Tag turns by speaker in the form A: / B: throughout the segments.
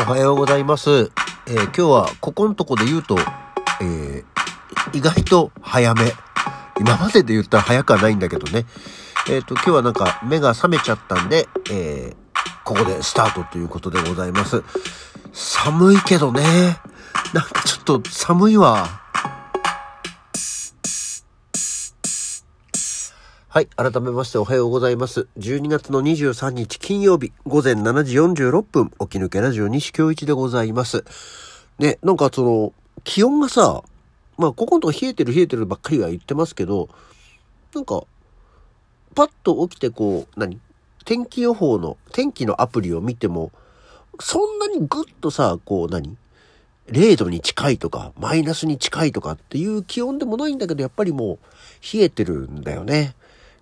A: おはようございます。えー今日はここのとこで言うと、えー意外と早め。今までで言ったら早くはないんだけどね。えっ、と、今日はなんか目が覚めちゃったんで、えここでスタートということでございます。寒いけどね。なんかちょっと寒いわ。はい。改めましておはようございます。12月の23日金曜日午前7時46分、起き抜けラジオ西京一でございます。ね、なんかその、気温がさ、まあ、ここのとこ冷えてる冷えてるばっかりは言ってますけど、なんか、パッと起きてこう、何天気予報の、天気のアプリを見ても、そんなにぐっとさ、こう何 ?0 度に近いとか、マイナスに近いとかっていう気温でもないんだけど、やっぱりもう冷えてるんだよね。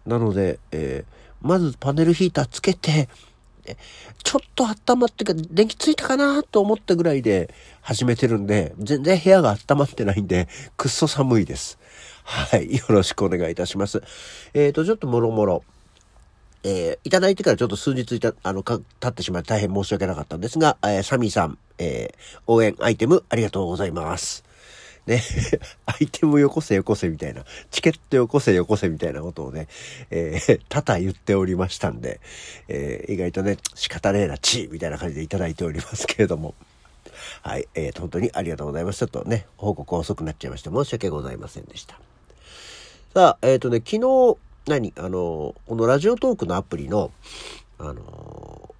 A: なので、えーまずパネルヒーターつけて、ちょっと温まってか、電気ついたかなと思ったぐらいで始めてるんで、全然部屋が温まってないんで、くっそ寒いです。はい。よろしくお願いいたします。えっ、と、ちょっともろもろ。えーいただいてからちょっと数日いた、あの、か、経ってしまい大変申し訳なかったんですが、えーサミーさん、えー応援アイテムありがとうございます。ね、アイテムよこせよこせみたいな、チケットよこせよこせみたいなことをね、えー 多々言っておりましたんで、えー意外とね、仕方ねえな、チーみたいな感じでいただいておりますけれども、はい、えー本当にありがとうございます。ちょっとね、報告遅くなっちゃいまして申し訳ございませんでした。さあ、えっ、とね、昨日、何あの、このラジオトークのアプリの、あの、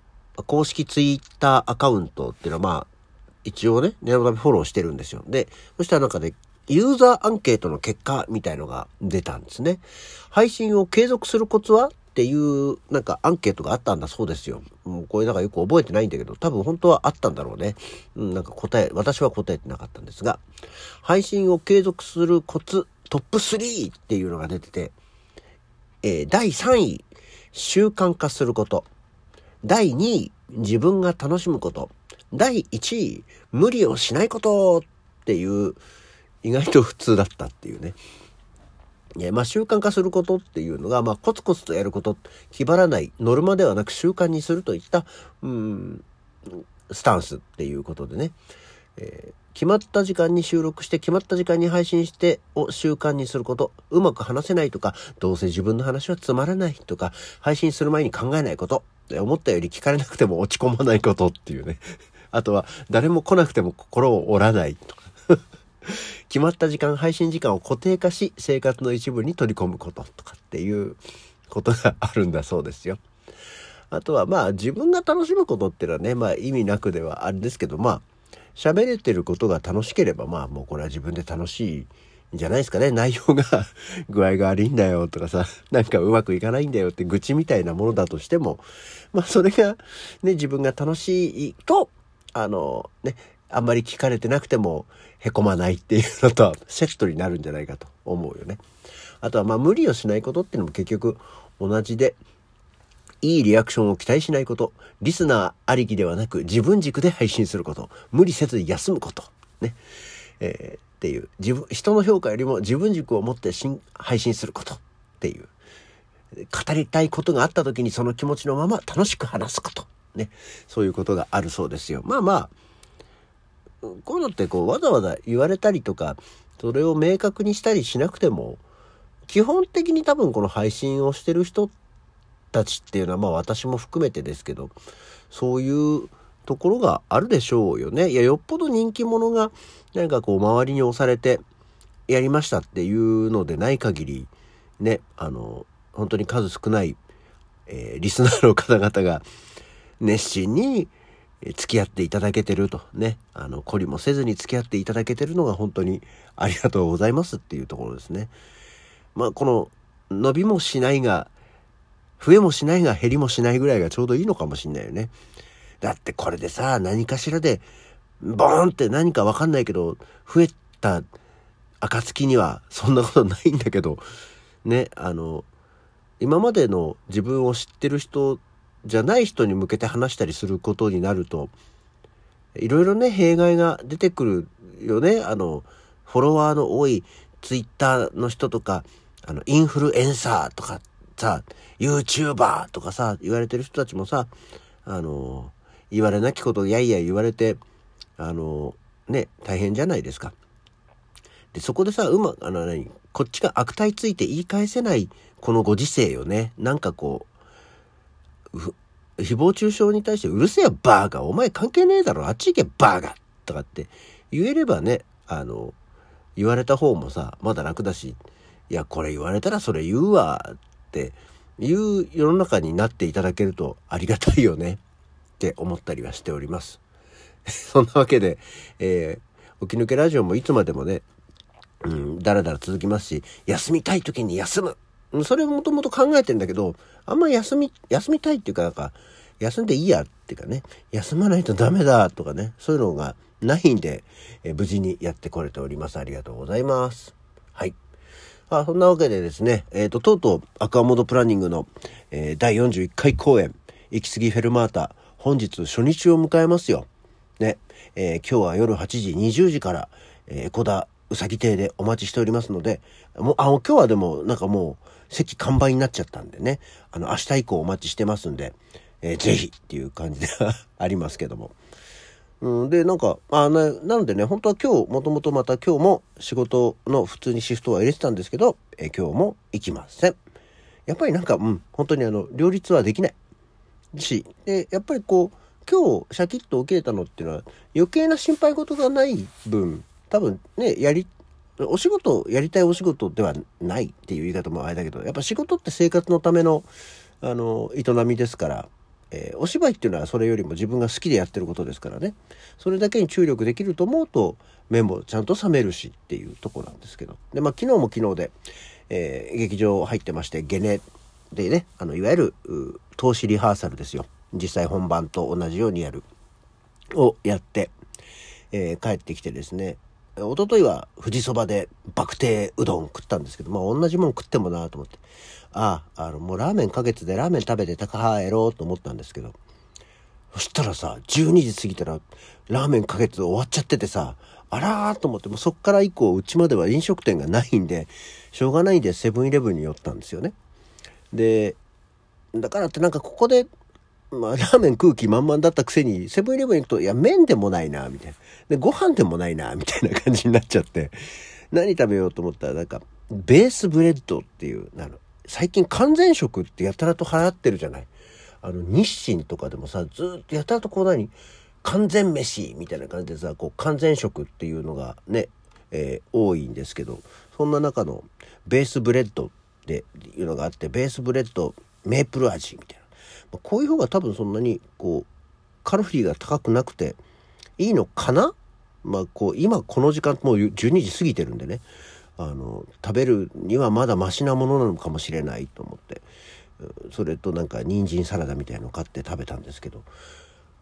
A: 公式ツイッターアカウントっていうのは、まあ、一応ね、念のためフォローしてるんですよ。で、そしたらなんかね、ユーザーアンケートの結果みたいのが出たんですね。配信を継続するコツはっていう、なんかアンケートがあったんだそうですよ。もうこれなんかよく覚えてないんだけど、多分本当はあったんだろうね。うん、なんか答え、私は答えてなかったんですが、配信を継続するコツトップ3っていうのが出てて、えー第3位、習慣化すること。第2位、自分が楽しむこと。第1位、無理をしないことっていう、意外と普通だったっていうね。えーまあ、習慣化することっていうのが、まあ、コツコツとやること、気張らない、ノルマではなく習慣にするといった、うん、スタンスっていうことでね。えー決まった時間に収録して決まった時間に配信してを習慣にすることうまく話せないとかどうせ自分の話はつまらないとか配信する前に考えないこと思ったより聞かれなくても落ち込まないことっていうねあとは誰も来なくても心を折らないとか。決まった時間配信時間を固定化し生活の一部に取り込むこととかっていうことがあるんだそうですよ。あとはまあ自分が楽しむことっていうのはねまあ意味なくではあれですけどまあ喋れてることが楽しければまあもうこれは自分で楽しいんじゃないですかね。内容が具合が悪いんだよとかさなんかうまくいかないんだよって愚痴みたいなものだとしてもまあそれがね自分が楽しいとあのねあんまり聞かれてなくてもへこまないっていうのとセットになるんじゃないかと思うよね。あとはまあ無理をしないことっていうのも結局同じでいいリアクションを期待しないこと、リスナーありきではなく自分軸で配信すること、無理せず休むこと、ね。えーっていう、自分、人の評価よりも自分軸を持って配信することっていう、語りたいことがあった時にその気持ちのまま楽しく話すこと、ね。そういうことがあるそうですよ。まあまあ、こういうのってこうわざわざ言われたりとか、それを明確にしたりしなくても、基本的に多分この配信をしてる人たちっていうのはまあ私も含めてですけどそういうところがあるでしょうよね。いやよっぽど人気者がなんかこう周りに押されてやりましたっていうのでない限りねあの本当に数少ない、えーリスナーの方々が熱心に付き合っていただけてるとねあの懲りもせずに付き合っていただけてるのが本当にありがとうございますっていうところですね。まあこの伸びもしないが増えもしないが減りもしないぐらいがちょうどいいのかもしんないよね。だってこれでさ、何かしらで、ボーンって何かわかんないけど、増えた暁にはそんなことないんだけど、ね、あの、今までの自分を知ってる人じゃない人に向けて話したりすることになると、いろいろね、弊害が出てくるよね。あの、フォロワーの多いツイッターの人とか、あの、インフルエンサーとかさ、YouTuber とかさ、言われてる人たちもさ、あの、言われなきことやいや言われて、あの、ね、大変じゃないですか。で、そこでさ、うま、あの何、こっちが悪態ついて言い返せない、このご時世よね。なんかこう、誹謗中傷に対してうるせえバーガー、お前関係ねえだろ、あっち行けバーガーとかって言えればね、あの、言われた方もさ、まだ楽だし、いや、これ言われたらそれ言うわっていう世の中になっていただけるとありがたいよねって思ったりはしております。そんなわけで、えー、起き抜けラジオもいつまでもね、うん、だらだら続きますし、休みたい時に休む。それをもともと考えてんだけど、あんま休み、休みたいっていうかなんか、休んでいいやっていうかね、休まないとダメだとかね、そういうのがないんで、え、無事にやってこれております。ありがとうございます。はい。あそんなわけでですね、えっ、ー、と、とうとうアクアモードプランニングの、えー、第41回公演、行き過ぎフェルマータ、本日初日を迎えますよ。ね、えー、今日は夜8時20時から、えー、小田うさぎ亭でお待ちしておりますので、もう、あ、今日はでも、なんかもう、席完売になっちゃったんでね、あの、明日以降お待ちしてますんで、えー、ぜひっていう感じでは ありますけども。うん、で、なんか、あな、なのでね、本当は今日、もともとまた今日も仕事の普通にシフトは入れてたんですけど、えー、今日も行きません。やっぱりなんか、うん、本当にあの、両立はできない。し、で、やっぱりこう、今日シャキッと受けたのっていうのは余計な心配事がない分、多分ね、やり、お仕事、やりたいお仕事ではないっていう言い方もあれだけど、やっぱ仕事って生活のための、あの、営みですから、えー、お芝居っていうのはそれよりも自分が好きでやってることですからね。それだけに注力できると思うと、目もちゃんと覚めるしっていうとこなんですけど。で、まあ昨日も昨日で、えー、劇場入ってまして、ゲネでね、あの、いわゆる、投資リハーサルですよ。実際本番と同じようにやる。をやって、えー、帰ってきてですね、一昨日は富士そばでバクテーうどん食ったんですけど、まあ同じもん食ってもなと思って。ああ、あの、もうラーメンか月でラーメン食べて高はやろうと思ったんですけど、そしたらさ、12時過ぎたらラーメンか月終わっちゃっててさ、あらーと思って、もうそっから以降、うちまでは飲食店がないんで、しょうがないんでセブンイレブンに寄ったんですよね。で、だからってなんかここでまあ、ラーメン食う気満々だったくせに、セブンイレブン行くと、いや、麺でもないな、みたいな。で、ご飯でもないな、みたいな感じになっちゃって、何食べようと思ったら、なんか、ベースブレッドっていう、あの、最近完全食ってやたらと流行ってるじゃないあの、日清とかでもさ、ずっとやたらとこう何完全飯みたいな感じでさ、こう、完全食っていうのがね、えー、多いんですけど、そんな中のベースブレッドっていうのがあって、ベースブレッドメープル味みたいな。こういう方が多分そんなにこうカロリーが高くなくていいのかな？まあこう今この時間もう12時過ぎてるんでね。あの食べるにはまだマシなものなのかもしれないと思って。それとなんか人参サラダみたいの買って食べたんですけど。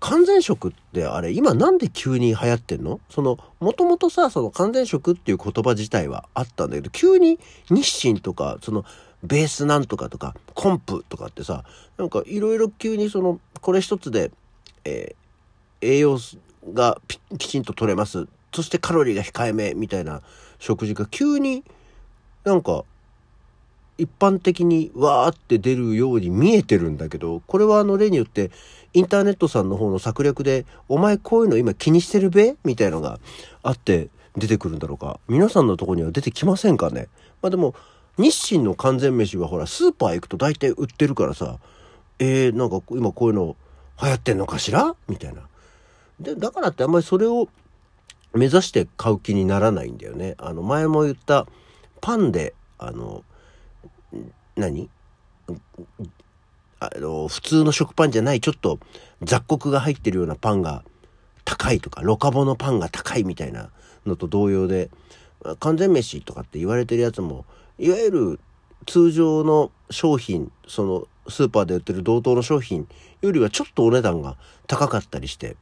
A: 完全食ってあれ今なんで急に流行ってんの？そのもともとさその完全食っていう言葉自体はあったんだけど急に日清とかそのベースなんとかとか、コンプとかってさ、なんかいろいろ急にその、これ一つで、えー、栄養がきちんと取れます。そしてカロリーが控えめみたいな食事が急になんか一般的にわーって出るように見えてるんだけど、これはあの例によってインターネットさんの方の策略で、お前こういうの今気にしてるべ？みたいのがあって出てくるんだろうか。皆さんのとこには出てきませんかね？まあでも、日清の完全飯はほら、スーパー行くと大体売ってるからさ、えー、なんか今こういうの流行ってんのかしら？みたいな。で、だからってあんまりそれを目指して買う気にならないんだよね。あの、前も言ったパンで、あの、何？あの、普通の食パンじゃないちょっと雑穀が入ってるようなパンが高いとか、ロカボのパンが高いみたいなのと同様で、完全飯とかって言われてるやつも、いわゆる通常の商品、そのスーパーで売ってる同等の商品よりはちょっとお値段が高かったりして、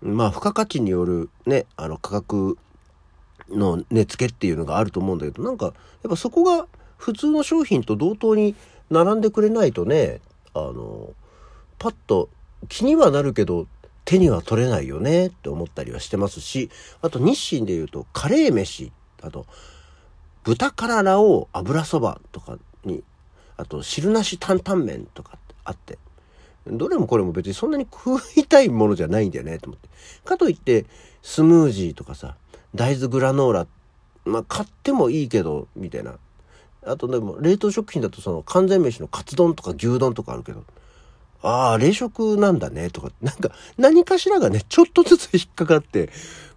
A: まあ付加価値によるね、あの価格の値付けっていうのがあると思うんだけど、なんかやっぱそこが普通の商品と同等に並んでくれないとね、あの、パッと気にはなるけど手には取れないよねって思ったりはしてますし、あと日清で言うとカレー飯、あと豚からラオ油そばとかに、あと汁なし担々麺とかってあって、どれもこれも別にそんなに食いたいものじゃないんだよね、と思って。かといって、スムージーとかさ、大豆グラノーラ、まあ買ってもいいけど、みたいな。あとでも、冷凍食品だとその完全飯のカツ丼とか牛丼とかあるけど、ああ、冷食なんだね、とか、なんか、何かしらがね、ちょっとずつ引っかかって、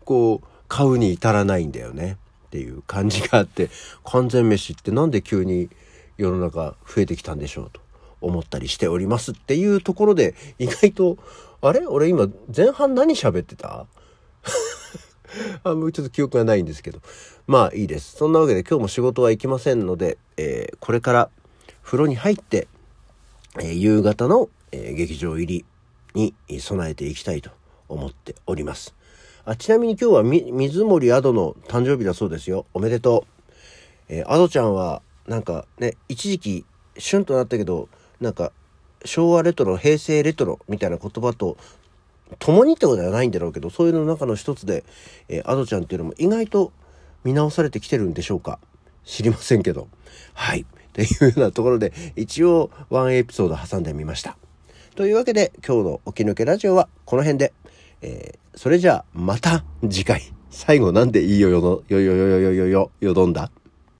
A: こう、買うに至らないんだよね、っていう感じがあって、完全飯ってなんで急に世の中増えてきたんでしょうと思ったりしておりますっていうところで、意外と、あれ？俺今前半何喋ってた？あもうちょっと記憶がないんですけど。まあいいです。そんなわけで今日も仕事は行きませんので、えー、これから風呂に入って、えー、夕方の、えー、劇場入りに備えていきたいと思っております。あちなみに今日は水森アドの誕生日だそうですよ。おめでとう。えー、アドちゃんはなんかね、一時期旬となったけど、なんか昭和レトロ、平成レトロみたいな言葉と共にってことではないんだろうけど、そういうの中の一つで、えー、アドちゃんっていうのも意外と見直されてきてるんでしょうか？知りませんけど。はい。というようなところで、一応ワンエピソード挟んでみました。というわけで、今日の起き抜けラジオはこの辺で、えー、それじゃあまた次回。最後なんでいいよよ、よよよよよよよよどんだ